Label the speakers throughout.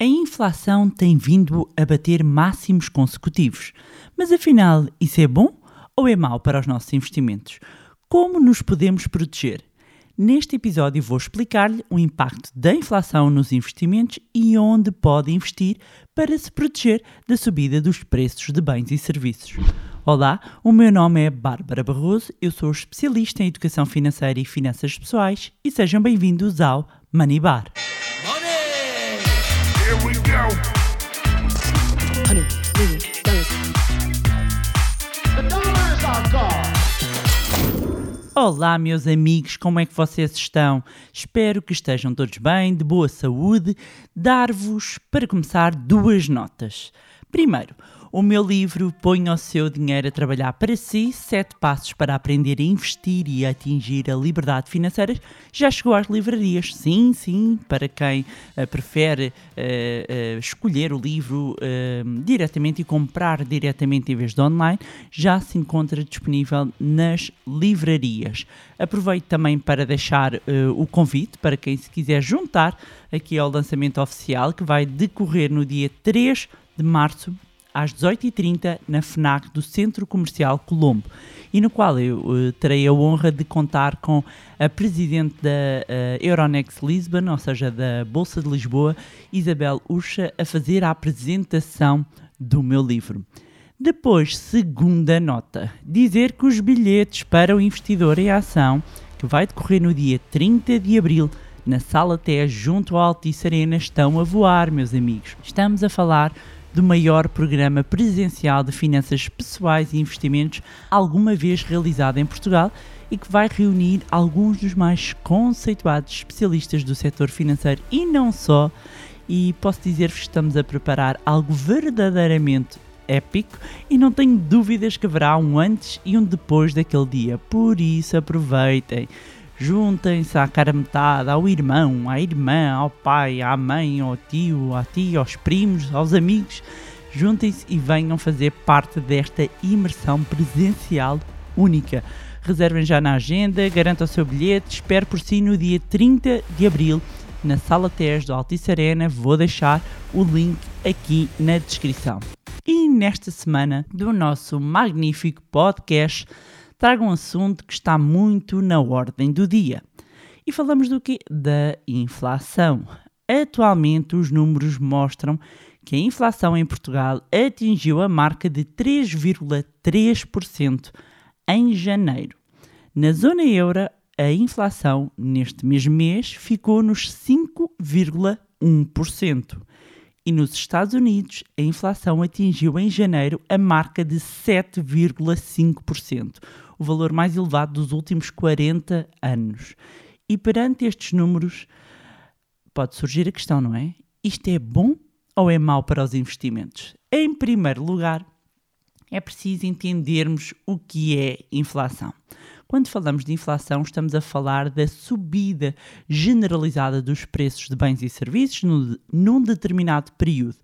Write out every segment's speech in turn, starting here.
Speaker 1: A inflação tem vindo a bater máximos consecutivos. Mas afinal, isso é bom ou é mau para os nossos investimentos? Como nos podemos proteger? Neste episódio vou explicar-lhe o impacto da inflação nos investimentos e onde pode investir para se proteger da subida dos preços de bens e serviços. Olá, o meu nome é Bárbara Barroso, eu sou especialista em educação financeira e finanças pessoais e sejam bem-vindos ao Money Bar.
Speaker 2: Here we go. God.
Speaker 1: Olá, meus amigos, como é que vocês estão? Espero que estejam todos bem, de boa saúde. Dar-vos, para começar, duas notas. Primeiro, o meu livro Põe o seu dinheiro a trabalhar para si, sete passos para aprender a investir e a atingir a liberdade financeira, já chegou às livrarias. Sim, sim, para quem uh, prefere uh, uh, escolher o livro diretamente e comprar diretamente em vez de online, já se encontra disponível nas livrarias. Aproveito também para deixar o convite para quem se quiser juntar aqui ao lançamento oficial que vai decorrer no dia 3 de março às 18h30 na FNAC do Centro Comercial Colombo e no qual eu uh, terei a honra de contar com a presidente da uh, Euronext Lisbon, ou seja, da Bolsa de Lisboa, Isabel Urcha, a fazer a apresentação do meu livro. Depois, segunda nota, dizer que os bilhetes para o investidor em ação, que vai decorrer no dia 30 de abril, na Sala TES, junto ao Altice Arena, estão a voar, meus amigos. Estamos a falar do maior programa presencial de finanças pessoais e investimentos alguma vez realizado em Portugal e que vai reunir alguns dos mais conceituados especialistas do setor financeiro e não só. E posso dizer-vos que estamos a preparar algo verdadeiramente épico e não tenho dúvidas que haverá um antes e um depois daquele dia. Por isso aproveitem. Juntem-se à cara metade, ao irmão, à irmã, ao pai, à mãe, ao tio, à tia, aos primos, aos amigos. Juntem-se e venham fazer parte desta imersão presencial única. Reservem já na agenda, garantam o seu bilhete, espero por si no dia 30 de abril na Sala TES do Altice Arena. Vou deixar o link aqui na descrição. E nesta semana do nosso magnífico podcast trago um assunto que está muito na ordem do dia. E falamos do quê? Da inflação. Atualmente, os números mostram que a inflação em Portugal atingiu a marca de 3,3% em janeiro. Na zona euro, a inflação neste mesmo mês ficou nos 5,1%. E nos Estados Unidos, a inflação atingiu em janeiro a marca de 7,5%, o valor mais elevado dos últimos 40 anos. E perante estes números, pode surgir a questão, não é? Isto é bom ou é mau para os investimentos? Em primeiro lugar, é preciso entendermos o que é inflação. Quando falamos de inflação, estamos a falar da subida generalizada dos preços de bens e serviços num determinado período.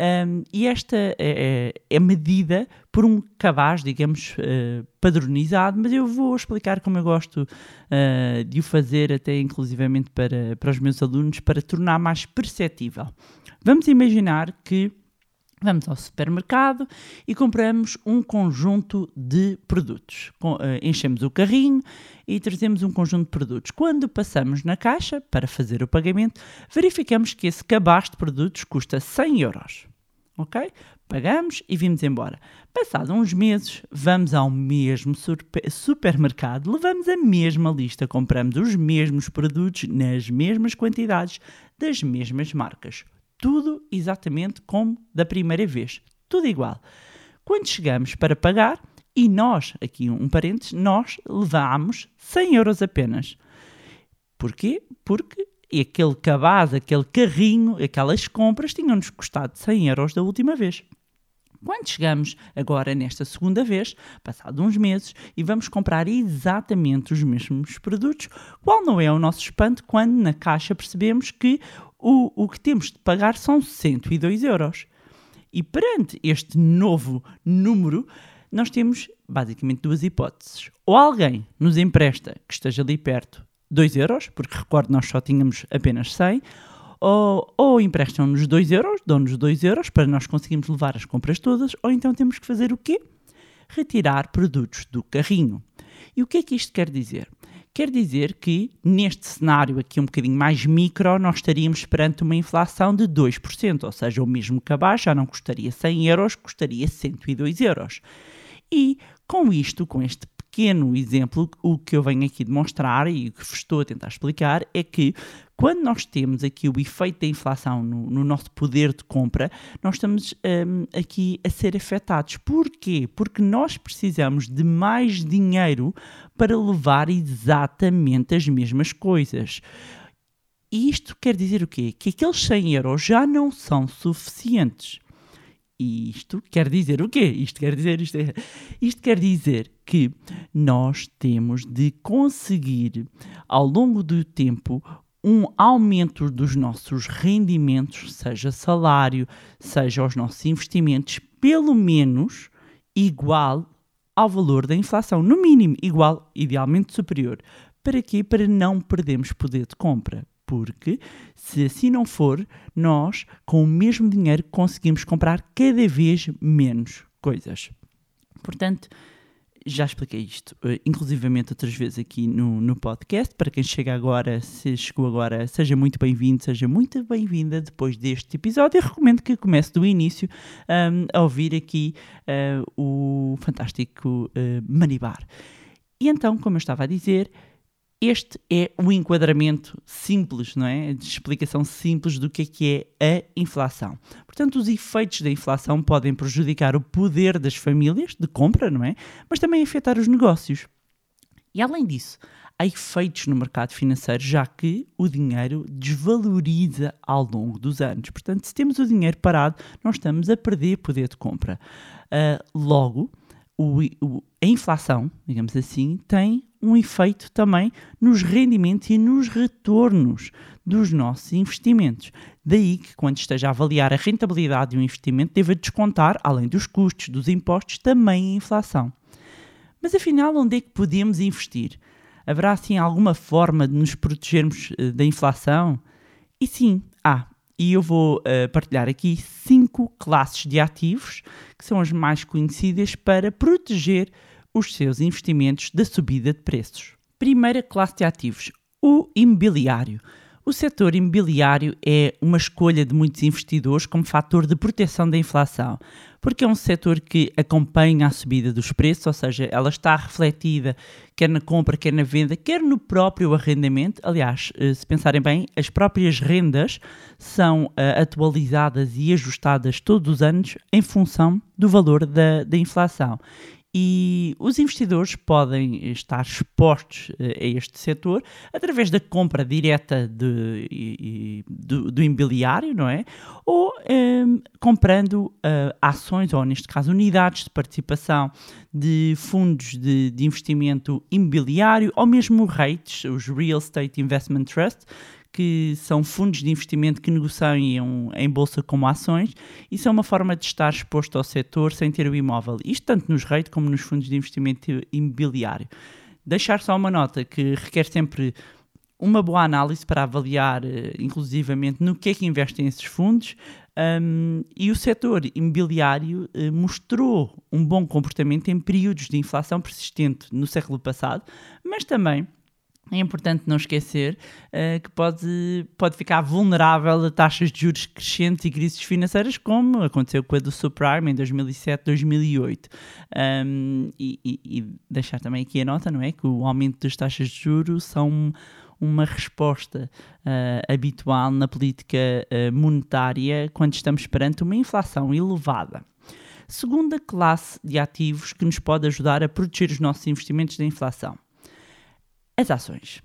Speaker 1: Um, e esta é, é, é, medida por um cabaz, digamos, uh, padronizado, mas eu vou explicar como eu gosto uh, de o fazer, até inclusivamente para, para os meus alunos, para tornar mais perceptível. Vamos imaginar que Vamos ao supermercado e compramos um conjunto de produtos. Uh, enchemos o carrinho e trazemos um conjunto de produtos. Quando passamos na caixa para fazer o pagamento, verificamos que esse cabaz de produtos custa 100 euros. Ok? Pagamos e vimos embora. Passados uns meses, vamos ao mesmo supermercado, levamos a mesma lista, compramos os mesmos produtos nas mesmas quantidades das mesmas marcas tudo exatamente como da primeira vez. Tudo igual. Quando chegamos para pagar, e nós, aqui um parênteses, nós levámos 100 euros apenas. Porquê? Porque aquele cabaz, aquele carrinho, aquelas compras tinham-nos custado 100 euros da última vez. Quando chegamos agora nesta segunda vez, passado uns meses, e vamos comprar exatamente os mesmos produtos, qual não é o nosso espanto quando na caixa percebemos que o, o que temos de pagar são 102 euros. E perante este novo número, nós temos basicamente duas hipóteses. Ou alguém nos empresta, que esteja ali perto, 2 euros, porque recordo nós só tínhamos apenas 100, ou, ou emprestam-nos 2 euros, dão-nos 2 euros para nós conseguirmos levar as compras todas, ou então temos que fazer o quê? Retirar produtos do carrinho. E o que é que isto quer dizer? Quer dizer que, neste cenário aqui um bocadinho mais micro, nós estaríamos perante uma inflação de 2%, ou seja, o mesmo cabaz já não custaria 100 euros, custaria 102 euros. E com isto, com este pequeno exemplo, o que eu venho aqui demonstrar e o que estou a tentar explicar é que quando nós temos aqui o efeito da inflação no, no nosso poder de compra, nós estamos um, aqui a ser afetados. Porquê? Porque nós precisamos de mais dinheiro para levar exatamente as mesmas coisas. E isto quer dizer o quê? Que aqueles 100 euros já não são suficientes. E isto quer dizer o quê? Isto quer dizer, isto, é, isto quer dizer que nós temos de conseguir, ao longo do tempo, um aumento dos nossos rendimentos, seja salário, seja os nossos investimentos, pelo menos igual ao valor da inflação, no mínimo igual, idealmente superior. Para quê? Para não perdermos poder de compra. Porque, se assim não for, nós, com o mesmo dinheiro, conseguimos comprar cada vez menos coisas. Portanto, já expliquei isto, uh, inclusivamente outras vezes aqui no, no podcast. Para quem chega agora, se chegou agora, seja muito bem-vindo, seja muito bem-vinda depois deste episódio. Eu recomendo que comece do início um, a ouvir aqui uh, o fantástico uh, Manibar. E então, como eu estava a dizer, este é o enquadramento simples, não é? De explicação simples do que é que é a inflação. Portanto, os efeitos da inflação podem prejudicar o poder das famílias de compra, não é? Mas também afetar os negócios. E além disso, há efeitos no mercado financeiro, já que o dinheiro desvaloriza ao longo dos anos. Portanto, se temos o dinheiro parado, nós estamos a perder poder de compra. Uh, logo, o, o, a inflação, digamos assim, tem um efeito também nos rendimentos e nos retornos dos nossos investimentos. Daí que, quando esteja a avaliar a rentabilidade de um investimento, deva descontar, além dos custos, dos impostos, também a inflação. Mas afinal, onde é que podemos investir? Haverá assim alguma forma de nos protegermos uh, da inflação? E sim, há. E eu vou uh, partilhar aqui cinco classes de ativos que são as mais conhecidas para proteger os seus investimentos da subida de preços. Primeira classe de ativos, o imobiliário. O setor imobiliário é uma escolha de muitos investidores como fator de proteção da inflação, porque é um setor que acompanha a subida dos preços, ou seja, ela está refletida quer na compra, quer na venda, quer no próprio arrendamento. Aliás, eh, se pensarem bem, as próprias rendas são uh, atualizadas e ajustadas todos os anos em função do valor da, da inflação. E os investidores podem estar expostos eh, a este setor através da compra direta de, do, do imobiliário, não é? Ou um, ehm, comprando uh, ações, ou neste caso unidades de participação de fundos de, de investimento imobiliário, ou mesmo REITs, os Real Estate Investment Trust, que são fundos de investimento que negociam em bolsa como ações. Isso é uma forma de estar exposto ao setor sem ter o imóvel. Isto tanto nos REIT como nos fundos de investimento imobiliário. Deixar só uma nota que requer sempre uma boa análise para avaliar, eh, inclusivamente, no que é que investem esses fundos. Um, e o setor imobiliário uh, mostrou um bom comportamento em períodos de inflação persistente no século passado, mas também é importante não esquecer uh, que pode, pode ficar vulnerável a taxas de juros crescentes e crises financeiras, como aconteceu com a do subprime em 2007, 2008. Um, e, e, e, deixar também aqui a nota, não é? Que o aumento das taxas de juros são uma resposta uh, habitual na política uh, monetária quando estamos perante uma inflação elevada. Segunda classe de ativos que nos pode ajudar a proteger os nossos investimentos da inflação as ações.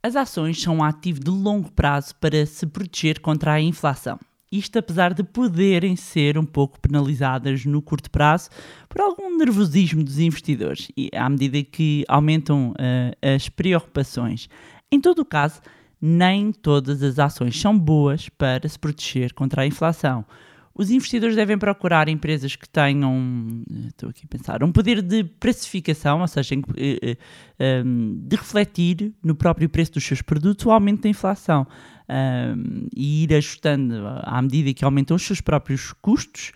Speaker 1: As ações são um ativo de longo prazo para se proteger contra a inflação. Isto apesar de poderem ser um pouco penalizadas no curto prazo por algum nervosismo dos investidores e à medida que aumentam uh, as preocupações. Em todo o caso, nem todas as ações são boas para se proteger contra a inflação. Os investidores devem procurar empresas que tenham, eh, estou aqui a pensar, um poder de precificação, ou seja, eh, eh, de refletir no próprio preço dos seus produtos o aumento da inflação e ir ajustando à medida que aumentam os seus próprios custos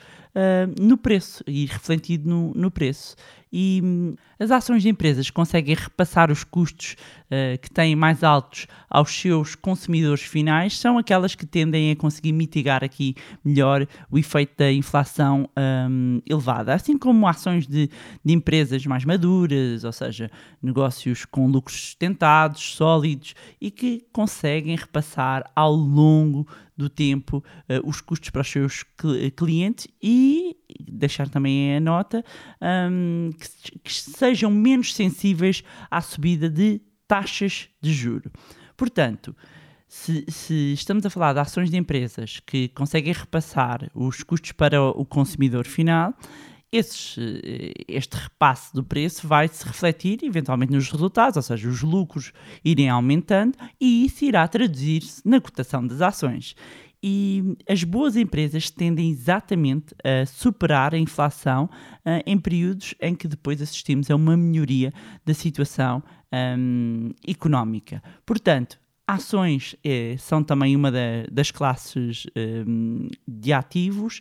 Speaker 1: no preço e refletido no, no preço e hum, as ações de empresas conseguem repassar os custos uh, que têm mais altos aos seus consumidores finais são aquelas que tendem a conseguir mitigar aqui melhor o efeito da inflação um, elevada, assim como ações de, de, empresas mais maduras, ou seja, negócios com lucros sustentados, sólidos e que conseguem repassar ao longo do tempo uh, os custos para os seus clientes e deixar também a nota um, que, que sejam menos sensíveis à subida de taxas de juro. Portanto, se, se, estamos a falar de ações de empresas que conseguem repassar os custos para o consumidor final, esses, eh, este repasse do preço vai se refletir eventualmente nos resultados, ou seja, os lucros irem aumentando e isso irá traduzir-se na cotação das ações. E as boas empresas tendem exatamente a superar a inflação uh, em períodos em que depois assistimos a uma melhoria da situação um, económica. Portanto, Ações eh, são também uma da, das classes um, de ativos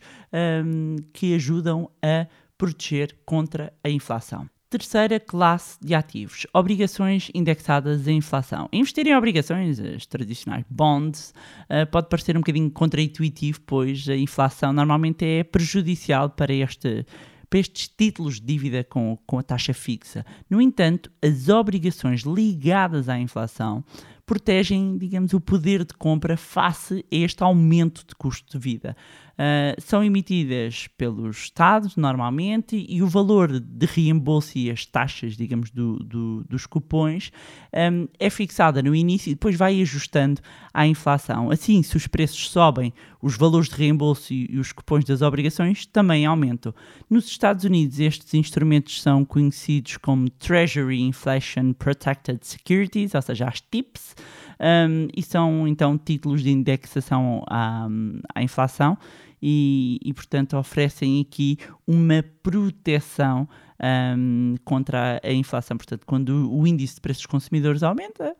Speaker 1: um, que ajudam a proteger contra a inflação. Terceira classe de ativos, obrigações indexadas à inflação. Investir em obrigações, as tradicionais bonds, uh, pode parecer um bocadinho contraintuitivo, pois a inflação normalmente é prejudicial para, este, para estes títulos de dívida com, com a taxa fixa. No entanto, as obrigações ligadas à inflação protegem, digamos, o poder de compra face a este aumento de custo de vida. Uh, são emitidas pelos Estados, normalmente, e o valor de reembolso e as taxas, digamos, do, do, dos cupons um, é fixada no início e depois vai ajustando à inflação. Assim, se os preços sobem, os valores de reembolso e, e os cupons das obrigações também aumentam. Nos Estados Unidos, estes instrumentos são conhecidos como Treasury Inflation Protected Securities, ou seja, as TIPS, um, e são então títulos de indexação à, à inflação e, e, portanto, oferecem aqui uma proteção um, contra a inflação. Portanto, quando o índice de preços consumidores aumenta,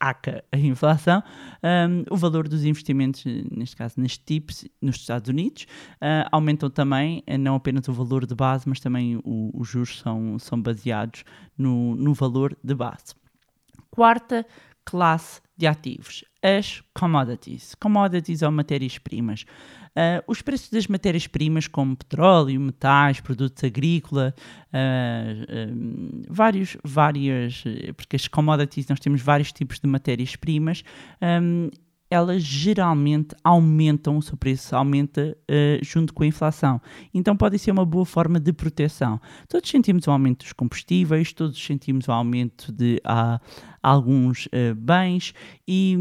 Speaker 1: aca a inflação, um, o valor dos investimentos, neste caso nas TIPS, nos Estados Unidos, uh, aumentam também, não apenas o valor de base, mas também o, os juros são, são baseados no, no valor de base. Quarta classe de ativos, as commodities. Commodities ou matérias-primas. Uh, os preços das matérias-primas, como petróleo, metais, produtos agrícolas, uh, uh, vários, várias, porque as commodities nós temos vários tipos de matérias-primas, um, elas geralmente aumentam, o seu preço aumenta uh, junto com a inflação. Então pode ser uma boa forma de proteção. Todos sentimos o aumento dos combustíveis, todos sentimos o aumento de uh, alguns uh, bens e,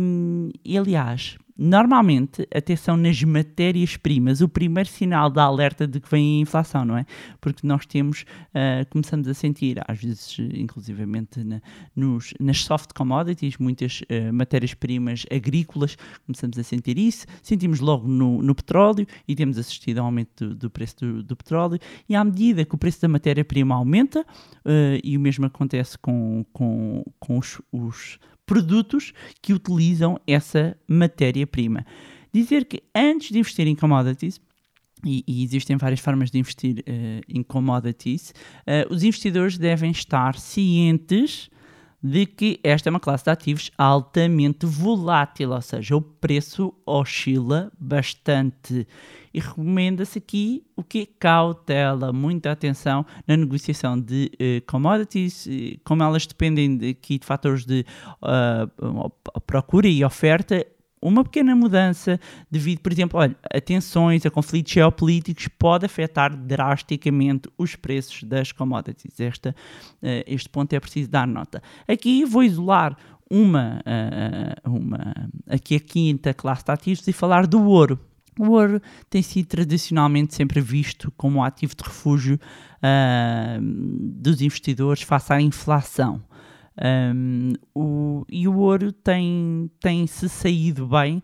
Speaker 1: e, aliás, Normalmente, atenção nas matérias-primas, o primeiro sinal de alerta de que vem a inflação, não é? Porque nós temos, uh, começamos a sentir, às vezes, inclusivamente na, nos, nas soft commodities, muitas uh, matérias-primas agrícolas, começamos a sentir isso, sentimos logo no, no petróleo e temos assistido ao aumento do, do preço do, do, petróleo, e à medida que o preço da matéria-prima aumenta, uh, e o mesmo acontece com, com, com os, os produtos que utilizam essa matéria-prima. Dizer que antes de investir em commodities, e, e, existem várias formas de investir uh, em commodities, uh, os investidores devem estar cientes de que esta é uma classe de ativos altamente volátil, ou seja, o preço oscila bastante. E recomenda-se aqui o que cautela, muita atenção na negociação de uh, commodities, como elas dependem de, aqui de fatores de uh, procura e oferta, uma pequena mudança devido, por exemplo, olha, a tensões, a conflitos geopolíticos pode afetar drasticamente os preços das commodities. Esta, uh, este ponto é preciso dar nota. Aqui vou isolar uma, uh, uma aqui a quinta classe de ativos e falar do ouro. O ouro tem sido tradicionalmente sempre visto como um ativo de refúgio uh, dos investidores face à inflação. Um, o, e o ouro tem, tem se saído bem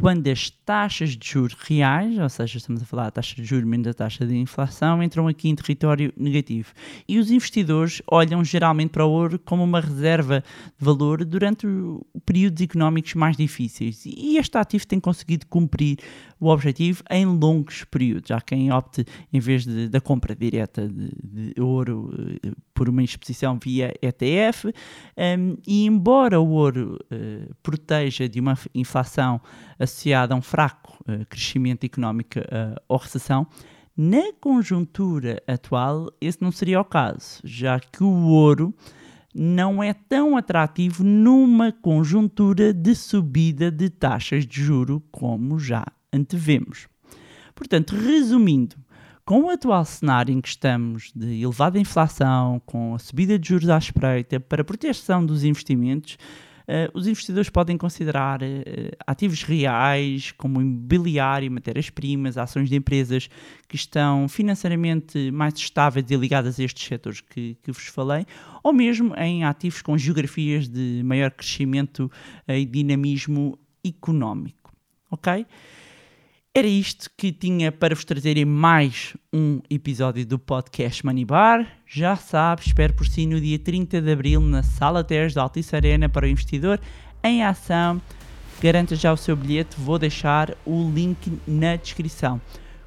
Speaker 1: quando as taxas de juros reais, ou seja, estamos a falar da taxa de juros menos a taxa de inflação, entram aqui em território negativo. E os investidores olham geralmente para o ouro como uma reserva de valor durante períodos económicos mais difíceis. E este ativo tem conseguido cumprir o objetivo em longos períodos. Há quem opte, em vez de, da compra direta de, de ouro eh, por uma exposição via ETF, um, e embora o ouro uh, proteja de uma inflação associada a um fraco uh, crescimento económico uh, ou recessão, na conjuntura atual esse não seria o caso, já que o ouro não é tão atrativo numa conjuntura de subida de taxas de juro como já antevemos. Portanto, resumindo, com o atual cenário em que estamos de elevada inflação, com a subida de juros à espreita, para proteção dos investimentos, uh, os investidores podem considerar uh, ativos reais, como imobiliário, matérias-primas, ações de empresas que estão financeiramente mais estáveis e ligadas a estes setores que, que vos falei, ou mesmo em ativos com geografias de maior crescimento uh, e dinamismo económico. Ok? Era isto que tinha para vos trazer em mais um episódio do podcast Money Bar. Já sabe, espero por si no dia 30 de Abril na Sala Teres da Altice Arena para o investidor em ação. Garanta já o seu bilhete, vou deixar o link na descrição.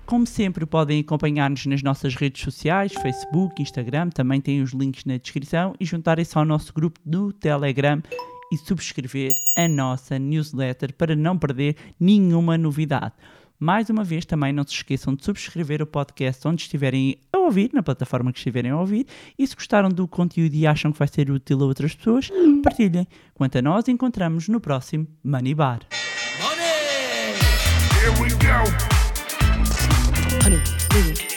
Speaker 1: Como sempre, podem acompanhar-nos nas nossas redes sociais, Facebook, Instagram, também tem os links na descrição e juntarem-se ao nosso grupo do Telegram e subscrever a nossa newsletter para não perder nenhuma novidade. Mais uma vez, também não se esqueçam de subscrever o podcast onde estiverem a ouvir, na plataforma que estiverem a ouvir. E se gostaram do conteúdo e acham que vai ser útil a outras pessoas, partilhem. Quanto a nós, encontramos no próximo Money Bar. Money!
Speaker 2: Here we go. Honey,